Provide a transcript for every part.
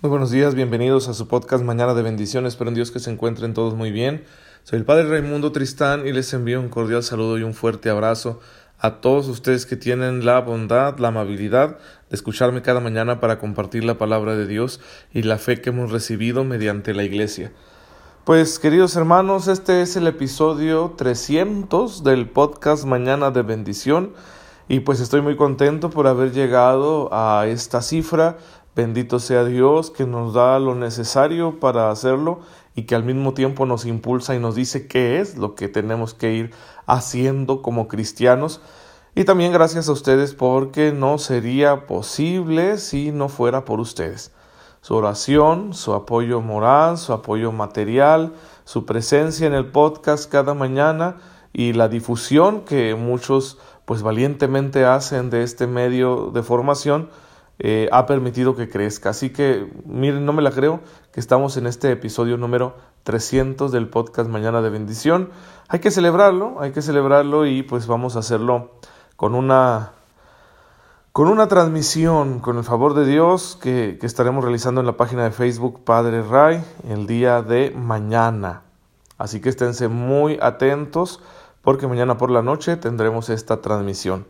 Muy buenos días, bienvenidos a su podcast Mañana de Bendiciones. Espero en Dios que se encuentren todos muy bien. Soy el Padre Raimundo Tristán y les envío un cordial saludo y un fuerte abrazo a todos ustedes que tienen la bondad, la amabilidad de escucharme cada mañana para compartir la palabra de Dios y la fe que hemos recibido mediante la Iglesia. Pues queridos hermanos, este es el episodio 300 del podcast Mañana de Bendición y pues estoy muy contento por haber llegado a esta cifra Bendito sea Dios que nos da lo necesario para hacerlo y que al mismo tiempo nos impulsa y nos dice qué es lo que tenemos que ir haciendo como cristianos. Y también gracias a ustedes porque no sería posible si no fuera por ustedes. Su oración, su apoyo moral, su apoyo material, su presencia en el podcast cada mañana y la difusión que muchos pues valientemente hacen de este medio de formación eh, ha permitido que crezca. Así que, miren, no me la creo que estamos en este episodio número 300 del podcast Mañana de Bendición. Hay que celebrarlo, hay que celebrarlo y pues vamos a hacerlo con una con una transmisión, con el favor de Dios, que, que, estaremos realizando en la página de Facebook Padre Ray el día de mañana. Así que esténse muy atentos porque mañana por la noche tendremos esta transmisión.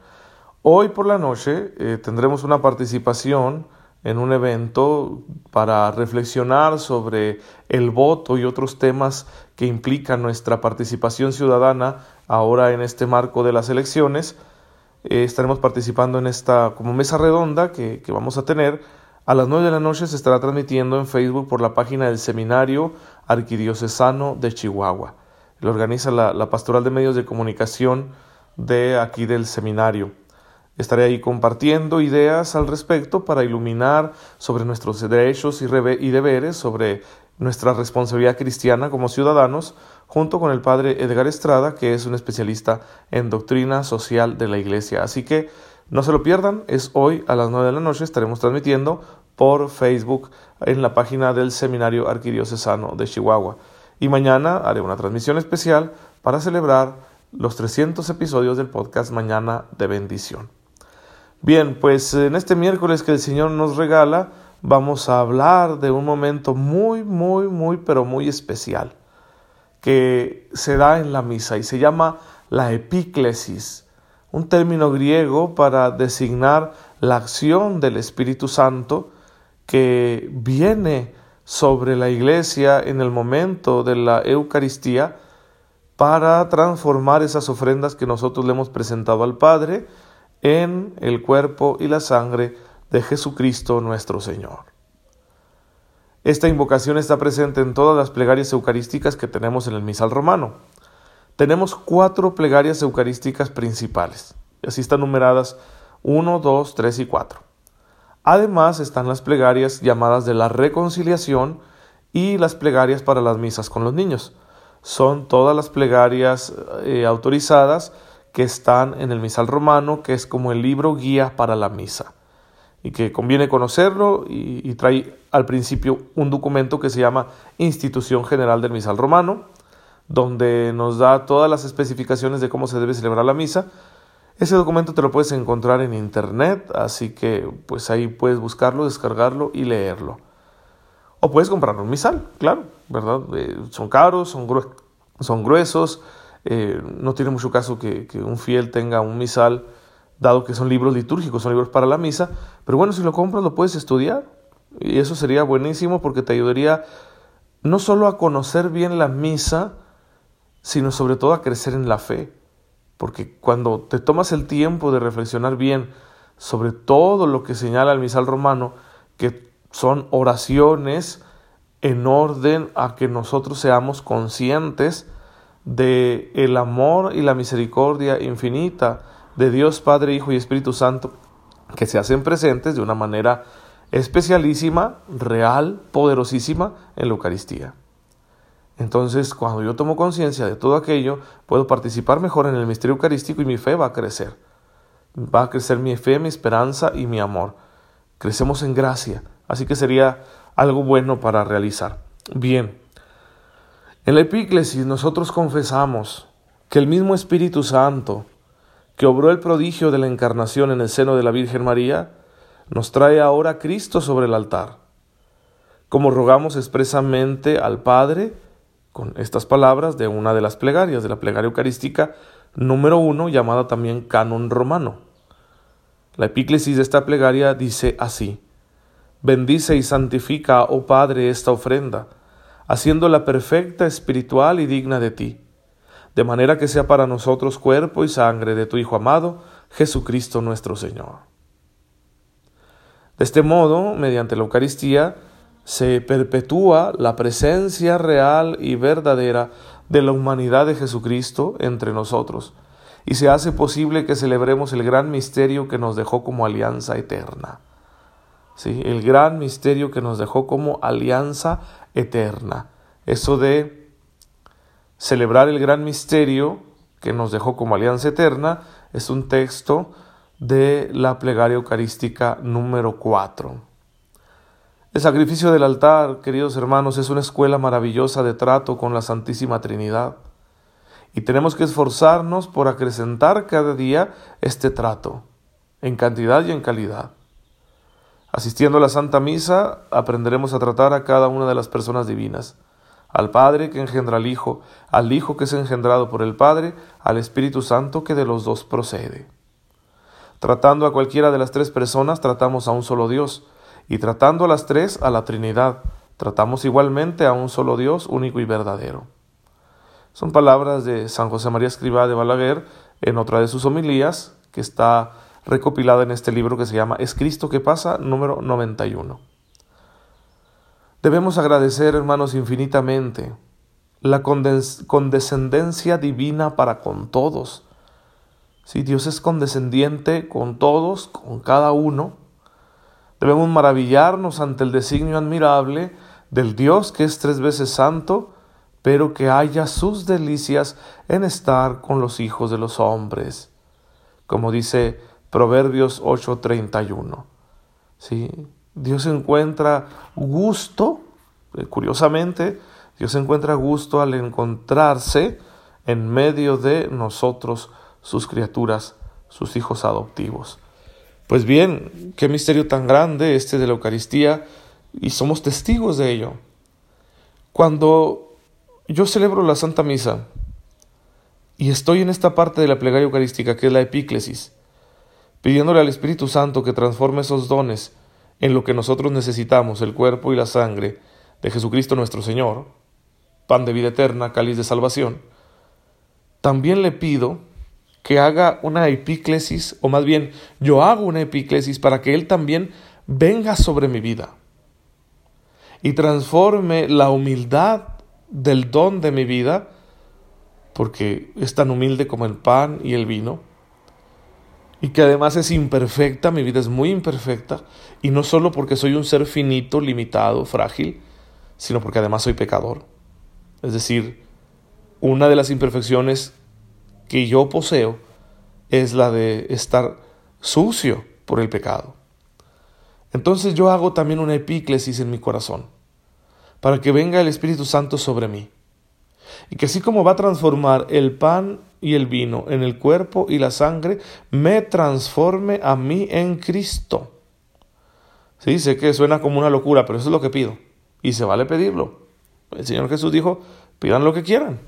Hoy por la noche eh, tendremos una participación en un evento para reflexionar sobre el voto y otros temas que implican nuestra participación ciudadana ahora en este marco de las elecciones. Eh, estaremos participando en esta como mesa redonda que, vamos a tener. A las nueve de la noche se estará transmitiendo en Facebook por la página del Seminario Arquidiocesano de Chihuahua. Lo organiza la, Pastoral de Medios de Comunicación de aquí del seminario. Estaré ahí compartiendo ideas al respecto para iluminar sobre nuestros derechos y, deberes, sobre nuestra responsabilidad cristiana como ciudadanos, junto con el padre Edgar Estrada, que es un especialista en doctrina social de la Iglesia. Así que no se lo pierdan, es hoy a las nueve de la noche, estaremos transmitiendo por Facebook en la página del Seminario Arquidiocesano de Chihuahua. Y mañana haré una transmisión especial para celebrar los 300 episodios del podcast Mañana de Bendición. Bien, pues en este miércoles que el Señor nos regala, vamos a hablar de un momento muy, muy, muy, pero muy especial que se da en la misa y se llama la epíclesis, un término griego para designar la acción del Espíritu Santo que viene sobre la iglesia en el momento de la Eucaristía para transformar esas ofrendas que nosotros le hemos presentado al Padre en el cuerpo y la sangre de Jesucristo nuestro Señor. Esta invocación está presente en todas las plegarias eucarísticas que tenemos en el misal romano. Tenemos cuatro plegarias eucarísticas principales, así están numeradas 1, 2, 3 y 4. Además están las plegarias llamadas de la reconciliación y las plegarias para las misas con los niños. Son todas las plegarias eh, autorizadas que están en el misal romano, que es como el libro guía para la misa, y que conviene conocerlo y, trae al principio un documento que se llama Institución General del Misal Romano, donde nos da todas las especificaciones de cómo se debe celebrar la misa. Ese documento te lo puedes encontrar en internet, así que pues ahí puedes buscarlo, descargarlo y leerlo. O puedes comprar un misal, claro, ¿verdad? Eh, son caros, son, gruesos, eh, no tiene mucho caso que, un fiel tenga un misal, dado que son libros litúrgicos, son libros para la misa, pero bueno, si lo compras lo puedes estudiar y eso sería buenísimo porque te ayudaría no solo a conocer bien la misa, sino sobre todo a crecer en la fe, porque cuando te tomas el tiempo de reflexionar bien sobre todo lo que señala el misal romano, que son oraciones en orden a que nosotros seamos conscientes de el amor y la misericordia infinita de Dios Padre, Hijo y Espíritu Santo, que se hacen presentes de una manera especialísima, real, poderosísima en la Eucaristía. Entonces, cuando yo tomo conciencia de todo aquello, puedo participar mejor en el misterio eucarístico y mi fe va a crecer. Va a crecer mi fe, mi esperanza y mi amor. Crecemos en gracia, así que sería algo bueno para realizar. Bien, en la epíclesis nosotros confesamos que el mismo Espíritu Santo que obró el prodigio de la encarnación en el seno de la Virgen María, nos trae ahora a Cristo sobre el altar. como rogamos expresamente al Padre con estas palabras de una de las plegarias, de la plegaria eucarística número uno, llamada también canon romano. La epíclesis de esta plegaria dice así, Bendice y santifica, oh Padre, esta ofrenda, haciéndola perfecta, espiritual y digna de ti, de manera que sea para nosotros cuerpo y sangre de tu Hijo amado, Jesucristo nuestro Señor. De este modo, mediante la Eucaristía, se perpetúa la presencia real y verdadera de la humanidad de Jesucristo entre nosotros, y se hace posible que celebremos el gran misterio que nos dejó como alianza eterna. Sí, el gran misterio que nos dejó como alianza eterna. Eso de celebrar el gran misterio que nos dejó como alianza eterna es un texto de la plegaria eucarística número 4. El sacrificio del altar, queridos hermanos, es una escuela maravillosa de trato con la Santísima Trinidad. Y tenemos que esforzarnos por acrecentar cada día este trato, en cantidad y en calidad. Asistiendo a la Santa Misa, aprenderemos a tratar a cada una de las personas divinas, al Padre que engendra al Hijo, al Hijo que es engendrado por el Padre, al Espíritu Santo que de los dos procede. Tratando a cualquiera de las tres personas, tratamos a un solo Dios, y tratando a las tres a la Trinidad, tratamos igualmente a un solo Dios único y verdadero. Son palabras de San José María Escribá de Balaguer en otra de sus homilías, que está recopilada en este libro que se llama Es Cristo que pasa, número 91. Debemos agradecer, hermanos, infinitamente la condescendencia divina para con todos. Si Dios es condescendiente con todos, con cada uno, Debemos maravillarnos ante el designio admirable del Dios que es tres veces santo, pero que haya sus delicias en estar con los hijos de los hombres, como dice Proverbios 8:31. ¿Sí? Dios encuentra gusto, eh, curiosamente, Dios encuentra gusto al encontrarse en medio de nosotros, sus criaturas, sus hijos adoptivos. Pues bien, qué misterio tan grande este de la Eucaristía y somos testigos de ello. Cuando yo celebro la Santa Misa y estoy en esta parte de la plegaria eucarística que es la epíclesis, pidiéndole al Espíritu Santo que transforme esos dones en lo que nosotros necesitamos, el cuerpo y la sangre de Jesucristo nuestro Señor, pan de vida eterna, cáliz de salvación, también le pido que haga una epíclesis, o más bien yo hago una epíclesis para que Él también venga sobre mi vida y transforme la humildad del don de mi vida, porque es tan humilde como el pan y el vino, y que además es imperfecta, mi vida es muy imperfecta, y no solo porque soy un ser finito, limitado, frágil, sino porque además soy pecador. Es decir, una de las imperfecciones que yo poseo es la de estar sucio por el pecado. Entonces yo hago también una epíclesis en mi corazón, para que venga el Espíritu Santo sobre mí, y que así como va a transformar el pan y el vino en el cuerpo y la sangre, me transforme a mí en Cristo. Sí, sé que suena como una locura, pero eso es lo que pido, y se vale pedirlo. El Señor Jesús dijo, pidan lo que quieran.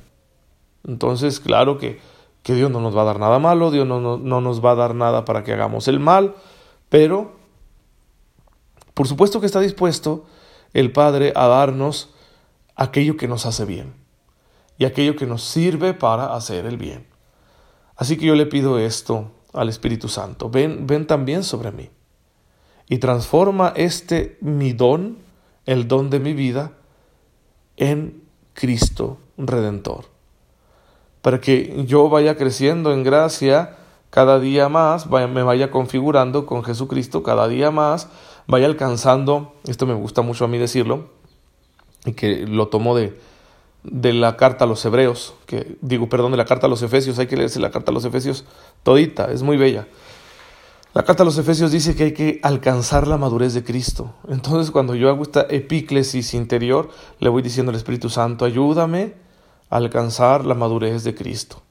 Entonces, claro que que Dios no nos va a dar nada malo, Dios no, no, nos va a dar nada para que hagamos el mal, pero por supuesto que está dispuesto el Padre a darnos aquello que nos hace bien y aquello que nos sirve para hacer el bien. Así que yo le pido esto al Espíritu Santo, ven, ven también sobre mí y transforma este mi don, el don de mi vida, en Cristo Redentor para que yo vaya creciendo en gracia cada día más, me vaya configurando con Jesucristo cada día más, vaya alcanzando, esto me gusta mucho a mí decirlo, y que lo tomo de, de la carta a los hebreos, que digo, perdón, de la carta a los efesios, hay que leerse la carta a los efesios todita, es muy bella. La carta a los Efesios dice que hay que alcanzar la madurez de Cristo. Entonces, cuando yo hago esta epíclesis interior, le voy diciendo al Espíritu Santo, ayúdame alcanzar la madurez de Cristo.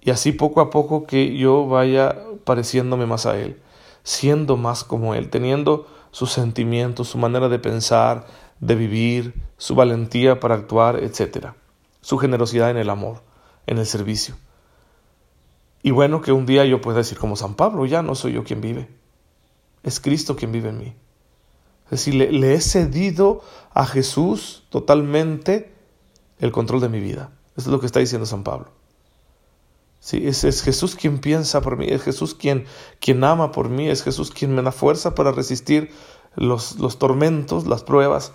Y así poco a poco que yo vaya pareciéndome más a Él, siendo más como Él, teniendo sus sentimientos, su manera de pensar, de vivir, su valentía para actuar, etc. Su generosidad en el amor, en el servicio. Y bueno, que un día yo pueda decir como San Pablo, ya no soy yo quien vive, es Cristo quien vive en mí. Es decir, le, he cedido a Jesús totalmente el control de mi vida. Eso es lo que está diciendo San Pablo. Es, es, Jesús quien piensa por mí, es Jesús quien, quien ama por mí, es Jesús quien me da fuerza para resistir los, los tormentos, las pruebas.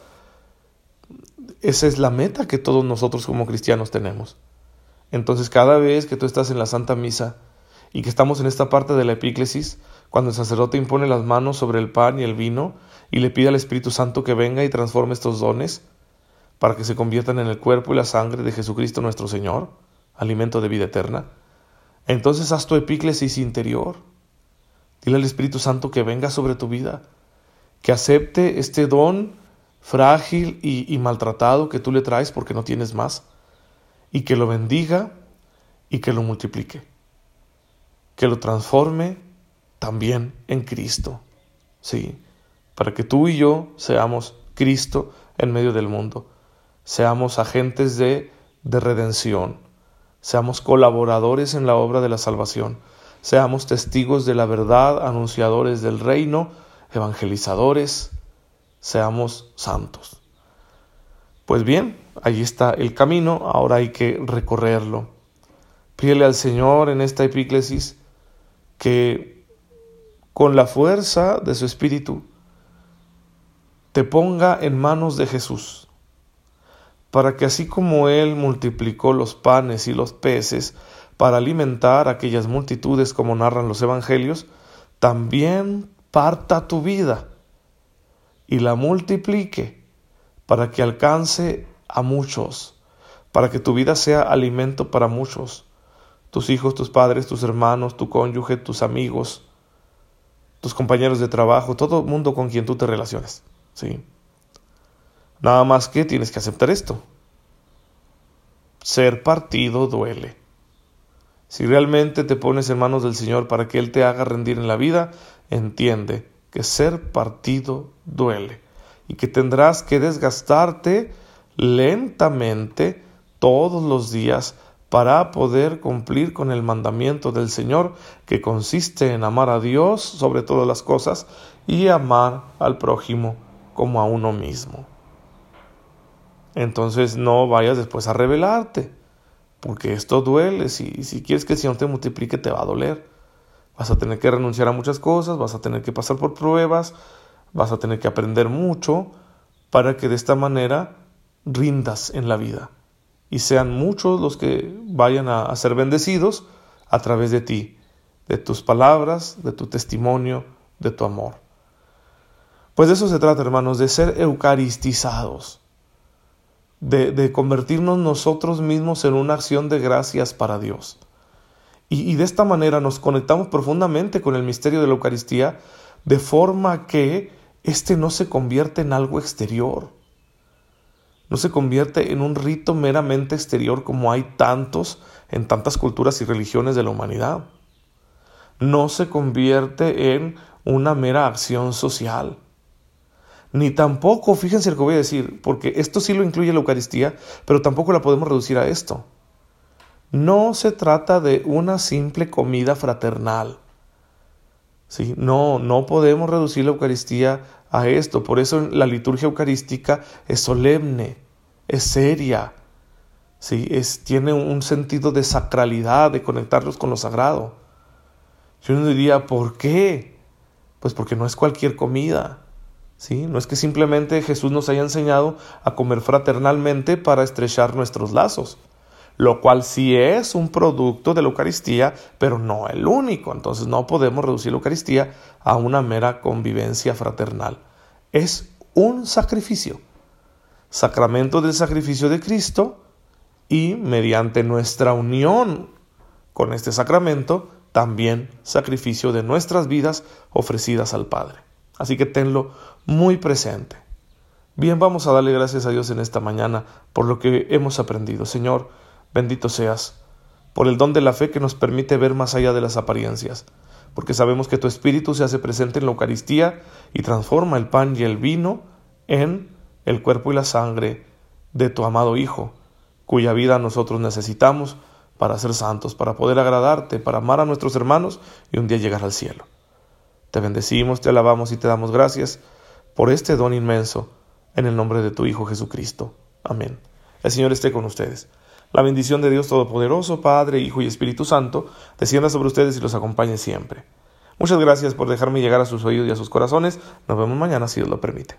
Esa es la meta que todos nosotros como cristianos tenemos. Entonces cada vez que tú estás en la Santa Misa y que estamos en esta parte de la epíclesis, cuando el sacerdote impone las manos sobre el pan y el vino y le pide al Espíritu Santo que venga y transforme estos dones para que se conviertan en el cuerpo y la sangre de Jesucristo nuestro Señor, alimento de vida eterna, entonces haz tu epíclesis interior. Dile al Espíritu Santo que venga sobre tu vida, que acepte este don frágil y, y maltratado que tú le traes porque no tienes más y que lo bendiga y que lo multiplique, que lo transforme también en Cristo, sí, para que tú y yo seamos Cristo en medio del mundo, seamos agentes de, de redención, seamos colaboradores en la obra de la salvación, seamos testigos de la verdad, anunciadores del reino, evangelizadores, seamos santos. Pues bien, allí está el camino, ahora hay que recorrerlo. Pídele al Señor en esta epíclesis que con la fuerza de su Espíritu te ponga en manos de Jesús, para que así como Él multiplicó los panes y los peces para alimentar aquellas multitudes como narran los Evangelios, también parta tu vida y la multiplique para que alcance a muchos, para que tu vida sea alimento para muchos, tus hijos, tus padres, tus hermanos, tu cónyuge, tus amigos, tus compañeros de trabajo, todo el mundo con quien tú te relaciones, ¿sí? Nada más que tienes que aceptar esto. Ser partido duele. Si realmente te pones en manos del Señor para que Él te haga rendir en la vida, entiende que ser partido duele y que tendrás que desgastarte lentamente todos los días para poder cumplir con el mandamiento del Señor que consiste en amar a Dios sobre todas las cosas y amar al prójimo como a uno mismo. Entonces no vayas después a rebelarte, porque esto duele. Si, si quieres que el Señor te multiplique, te va a doler. Vas a tener que renunciar a muchas cosas, vas a tener que pasar por pruebas, vas a tener que aprender mucho para que de esta manera rindas en la vida y sean muchos los que vayan a, ser bendecidos a través de ti, de tus palabras, de tu testimonio, de tu amor. Pues de eso se trata, hermanos, de ser eucaristizados, de, convertirnos nosotros mismos en una acción de gracias para Dios. Y, y, de esta manera nos conectamos profundamente con el misterio de la Eucaristía, de forma que este no se convierte en algo exterior. No se convierte en un rito meramente exterior como hay tantos en tantas culturas y religiones de la humanidad. No se convierte en una mera acción social. Ni tampoco, fíjense lo que voy a decir, porque esto sí lo incluye la Eucaristía, pero tampoco la podemos reducir a esto. No se trata de una simple comida fraternal. ¿sí? No, no podemos reducir la Eucaristía a esto. Por eso la liturgia eucarística es solemne, es seria, ¿sí? es, tiene un sentido de sacralidad, de conectarlos con lo sagrado. Yo no diría, ¿por qué? Pues porque no es cualquier comida. ¿Sí? No es que simplemente Jesús nos haya enseñado a comer fraternalmente para estrechar nuestros lazos lo cual sí es un producto de la Eucaristía, pero no el único. Entonces no podemos reducir la Eucaristía a una mera convivencia fraternal. Es un sacrificio, sacramento del sacrificio de Cristo y mediante nuestra unión con este sacramento, también sacrificio de nuestras vidas ofrecidas al Padre. Así que tenlo muy presente. Bien, vamos a darle gracias a Dios en esta mañana por lo que hemos aprendido. Señor, Bendito seas, por el don de la fe que nos permite ver más allá de las apariencias, porque sabemos que tu Espíritu se hace presente en la Eucaristía y transforma el pan y el vino en el cuerpo y la sangre de tu amado Hijo, cuya vida nosotros necesitamos para ser santos, para poder agradarte, para amar a nuestros hermanos y un día llegar al cielo. Te bendecimos, te alabamos y te damos gracias por este don inmenso, en el nombre de tu Hijo Jesucristo. Amén. El Señor esté con ustedes. La bendición de Dios Todopoderoso, Padre, Hijo y Espíritu Santo, descienda sobre ustedes y los acompañe siempre. Muchas gracias por dejarme llegar a sus oídos y a sus corazones. Nos vemos mañana si Dios lo permite.